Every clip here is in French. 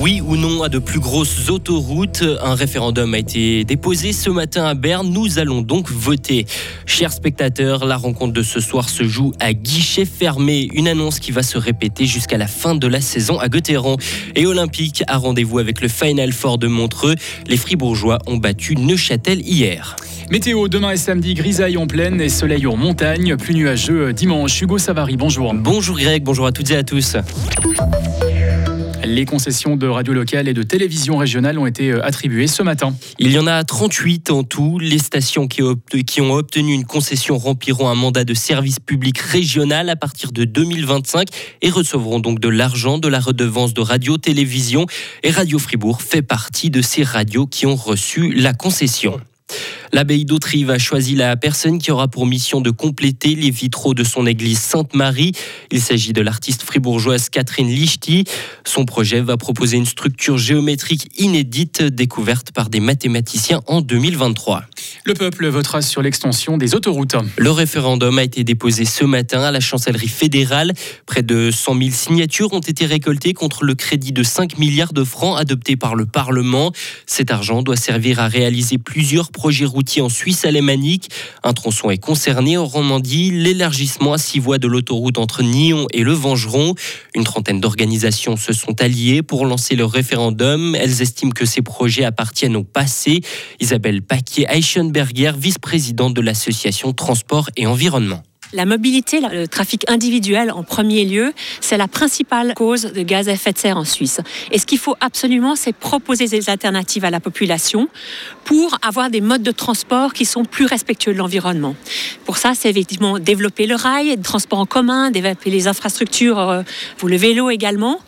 Oui ou non à de plus grosses autoroutes? Un référendum a été déposé ce matin à Berne. Nous allons donc voter. Chers spectateurs, la rencontre de ce soir se joue à guichet fermé. Une annonce qui va se répéter jusqu'à la fin de la saison à Gotteron. Et Olympique a rendez-vous avec le Final Four de Montreux. Les Fribourgeois ont battu Neuchâtel hier. Météo, demain et samedi, grisaille en pleine et soleil en montagne, plus nuageux dimanche. Hugo Savary, bonjour. Bonjour Greg, bonjour à toutes et à tous. Les concessions de radio locale et de télévision régionale ont été euh, attribuées ce matin. Il y en a 38 en tout. Les stations qui, ont obtenu une concession rempliront un mandat de service public régional à partir de 2025 et recevront donc de l'argent de la redevance de radio-télévision. Et Radio Fribourg fait partie de ces radios qui ont reçu la concession. L'abbaye d'Autrive a choisi la personne qui aura pour mission de compléter les vitraux de son église Sainte-Marie. Il s'agit de l'artiste fribourgeoise Catherine Lichty. Son projet va proposer une structure géométrique inédite découverte par des mathématiciens en 2023. Le peuple votera sur l'extension des autoroutes. Le référendum a été déposé ce matin à la chancellerie fédérale. Près de 100 000 signatures ont été récoltées contre le crédit de 5 milliards de francs adopté par le Parlement. Cet argent doit servir à réaliser plusieurs projets routiers en Suisse alémanique. Un tronçon est concerné en Romandie, l'élargissement à six voies de l'autoroute entre Nyon et le Vengeron. Une trentaine d'organisations se sont alliées pour lancer le référendum. Elles estiment que ces projets appartiennent au passé. Isabelle Paquier-Eichenberger, vice-présidente de l'association Transport et Environnement. La mobilité, le trafic individuel en premier lieu, c'est la principale cause de gaz à effet de serre en Suisse. Et ce qu'il faut absolument, c'est proposer des alternatives à la population pour avoir des modes de transport qui sont plus respectueux de l'environnement. Pour ça, c'est effectivement développer le rail, le transport en commun, développer les infrastructures euh, pour le vélo également,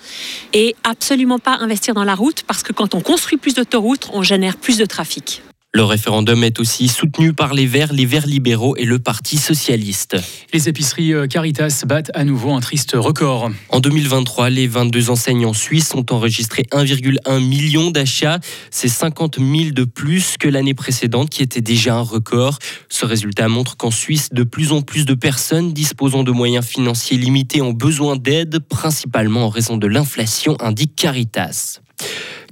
et absolument pas investir dans la route parce que quand on construit plus d'autoroutes, on génère plus de trafic. Le référendum est aussi soutenu par les Verts, les Verts libéraux et le Parti socialiste. Les épiceries euh, Caritas battent à nouveau un triste record. En 2023, les 22 enseignants suisses ont enregistré 1,1 million d'achats. C'est 50 000 de plus que l'année précédente qui était déjà un record. Ce résultat montre qu'en Suisse, de plus en plus de personnes disposant de moyens financiers limités ont besoin d'aide, principalement en raison de l'inflation, indique Caritas.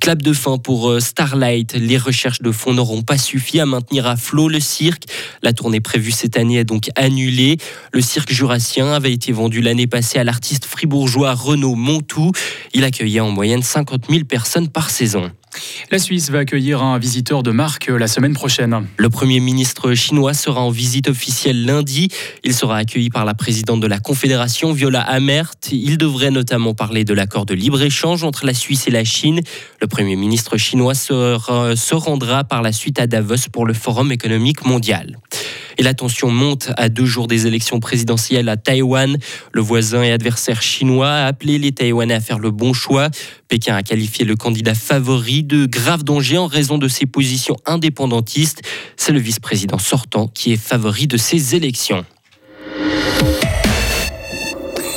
Clap de fin pour euh, Starlight. Les recherches de fonds n'auront pas suffi à maintenir à flot le cirque. La tournée prévue cette année est donc annulée. Le cirque jurassien avait été vendu l'année passée à l'artiste fribourgeois Renaud Montou. Il accueillait en moyenne 50 000 personnes par saison. La Suisse va accueillir un visiteur de marque la semaine prochaine. Le Premier ministre chinois sera en visite officielle lundi. Il sera accueilli par la présidente de la Confédération, Viola Amert. Il devrait notamment parler de l'accord de libre-échange entre la Suisse et la Chine. Le Premier ministre chinois se rendra par la suite à Davos pour le Forum économique mondial. Et la tension monte à deux jours des élections présidentielles à Taïwan. Le voisin et adversaire chinois a appelé les Taïwanais à faire le bon choix. Pékin a qualifié le candidat favori de grave danger en raison de ses positions indépendantistes. C'est le vice-président sortant qui est favori de ces élections.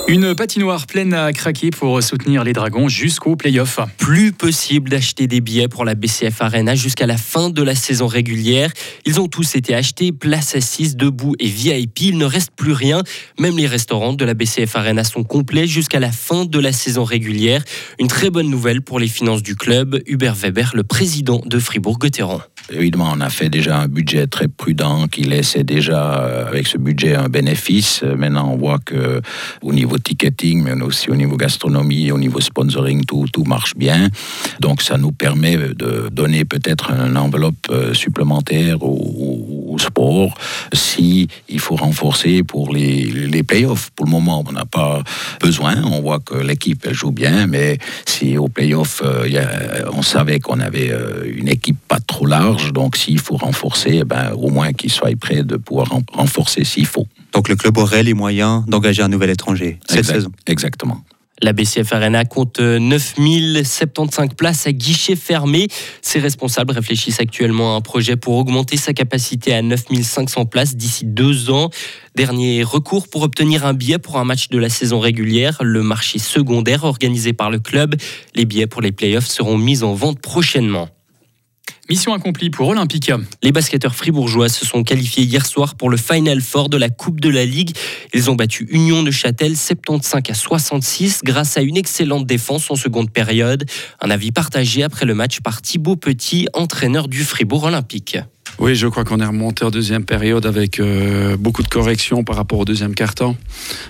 Une patinoire pleine à craquer pour soutenir les Dragons jusqu'au play-off. Plus possible d'acheter des billets pour la BCF Arena jusqu'à la fin de la saison régulière. Ils ont tous été achetés, place assise, debout et VIP. Il ne reste plus rien. Même les restaurants de la BCF Arena sont complets jusqu'à la fin de la saison régulière. Une très bonne nouvelle pour les finances du club. Hubert Weber, le président de Fribourg-Gotteron. Évidemment, on a fait déjà un budget très prudent qui laissait déjà, euh, avec ce budget, un bénéfice. Euh, maintenant, on voit que au niveau ticketing, mais aussi au niveau gastronomie, au niveau sponsoring, tout, tout marche bien. Donc, ça nous permet de donner peut-être une enveloppe euh, supplémentaire au, sport si il faut renforcer pour les, les playoffs. Pour le moment, on n'a pas besoin. On voit que l'équipe joue bien, mais si au playoff, on savait qu'on avait une équipe pas trop large, donc, s'il faut renforcer, eh ben, au moins qu'il soit prêt de pouvoir renforcer s'il faut. Donc, le club aurait les moyens d'engager un nouvel étranger cette saison? Exactement. La BCF Arena compte 9075 places à guichet fermé. Ses responsables réfléchissent actuellement à un projet pour augmenter sa capacité à 9500 places d'ici deux ans. Dernier recours pour obtenir un billet pour un match de la saison régulière, le marché secondaire organisé par le club. Les billets pour les playoffs seront mis en vente prochainement. Mission accomplie pour Olympique. Les basketteurs fribourgeois se sont qualifiés hier soir pour le Final Four de la Coupe de la Ligue. Ils ont battu Union de Châtel 75 à 66 grâce à une excellente défense en seconde période. Un avis partagé après le match par Thibaut Petit, entraîneur du Fribourg Olympique. Oui, je crois qu'on est remonté en deuxième période avec euh, beaucoup de corrections par rapport au deuxième quart-temps.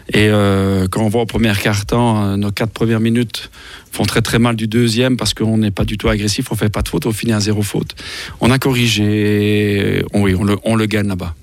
Et euh, quand on voit au premier quart-temps, euh, nos quatre premières minutes font très très mal du deuxième parce qu'on n'est pas du tout agressif, on fait pas de faute, on finit à zéro faute. On a corrigé, on le gagne là-bas.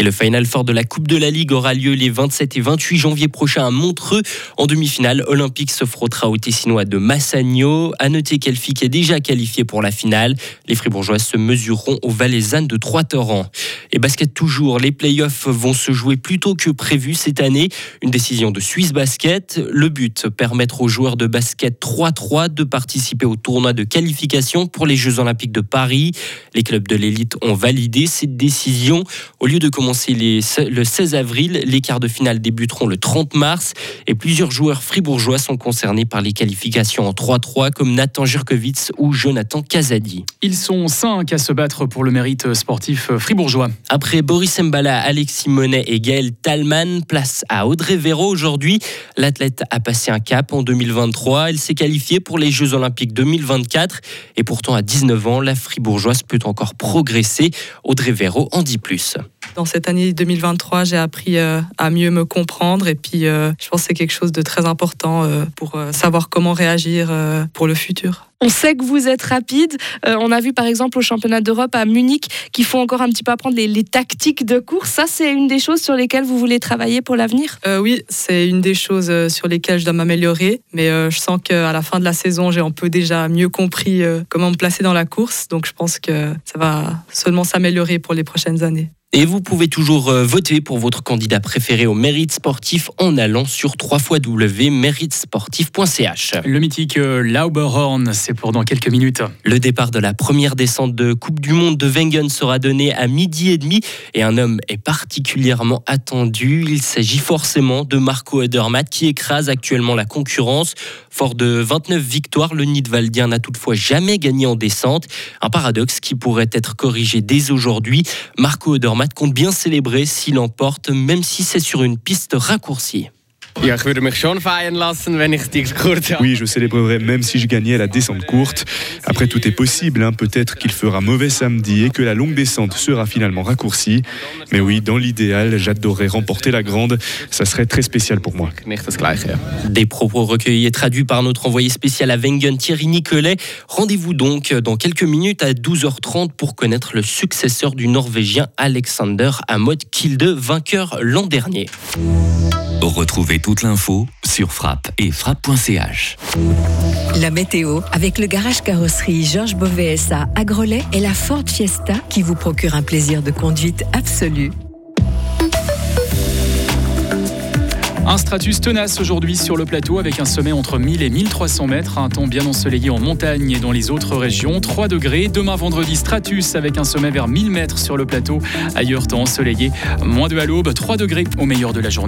Et le Final Four de la Coupe de la Ligue aura lieu les 27 et 28 janvier prochains à Montreux. En demi-finale, Olympique se frottera au Tessinois de Massagno. À noter qu'Elfic est déjà qualifié pour la finale. Les Fribourgeois se mesureront aux Valaisannes de Trois-Torrents. Et basket toujours, les playoffs vont se jouer plus tôt que prévu cette année. Une décision de Suisse Basket. Le but, permettre aux joueurs de basket 3-3 de participer au tournoi de qualification pour les Jeux Olympiques de Paris. Les clubs de l'élite ont validé cette décision. Au lieu de commencer le 16 avril. Les quarts de finale débuteront le 30 mars et plusieurs joueurs fribourgeois sont concernés par les qualifications en 3-3 comme Nathan Jurkovitz ou Jonathan Kazadi. Ils sont cinq à se battre pour le mérite sportif fribourgeois. Après Boris Mbala, Alexis Monet et Gaël Talman, place à Audrey Véro aujourd'hui. L'athlète a passé un cap en 2023. Elle s'est qualifiée pour les Jeux Olympiques 2024 et pourtant à 19 ans, la fribourgeoise peut encore progresser. Audrey Véro en dit plus. Dans cette année 2023, j'ai appris euh, à mieux me comprendre et puis euh, je pense que c'est quelque chose de très important euh, pour savoir comment réagir pour le futur. On sait que vous êtes rapide. on a vu par exemple au championnat d'Europe à Munich qu'il faut encore un petit peu apprendre les, tactiques de course. Ça, c'est une des choses sur lesquelles vous voulez travailler pour l'avenir? Oui, c'est une des choses sur lesquelles je dois m'améliorer. Mais je sens qu'à la fin de la saison, j'ai un peu déjà mieux compris comment me placer dans la course. Donc je pense que ça va seulement s'améliorer pour les prochaines années. Et vous pouvez toujours euh, voter pour votre candidat préféré au mérite sportif en allant sur www.méritesportif.ch. Le mythique euh, Lauberhorn, c'est pour dans quelques minutes. Le départ de la première descente de Coupe du Monde de Wengen sera donné à midi et demi et un homme est particulièrement attendu. Il s'agit forcément de Marco Odermatt qui écrase actuellement la concurrence. Fort de 29 victoires, le Nidwaldien n'a toutefois jamais gagné en descente. Un paradoxe qui pourrait être corrigé dès aujourd'hui. Marco Odermatt compte bien célébrer s'il emporte, même si c'est sur une piste raccourcie. Oui, je célébrerai même si je gagnais la descente courte. Après, tout est possible. Hein. Peut-être qu'il fera mauvais samedi et que la longue descente sera finalement raccourcie. Mais oui, dans l'idéal, j'adorerais remporter la grande. Ça serait très spécial pour moi. Des propos recueillis et traduits par notre envoyé spécial à Wengen, Thierry Nicolet. Rendez-vous donc dans quelques minutes à 12h30 pour connaître le successeur du Norvégien Alexander Amod Kilde, vainqueur l'an dernier. Retrouvez toute l'info sur frappe et frappe.ch. La météo avec le garage carrosserie Georges Beauvais à Grelais et la Ford Fiesta qui vous procure un plaisir de conduite absolu. Un stratus tenace aujourd'hui sur le plateau avec un sommet entre 1000 et 1300 mètres, un temps bien ensoleillé en montagne et dans les autres régions. 3 degrés. Demain vendredi, stratus avec un sommet vers 1000 mètres sur le plateau. Ailleurs, temps ensoleillé. Moins de à l'aube, 3 degrés au meilleur de la journée.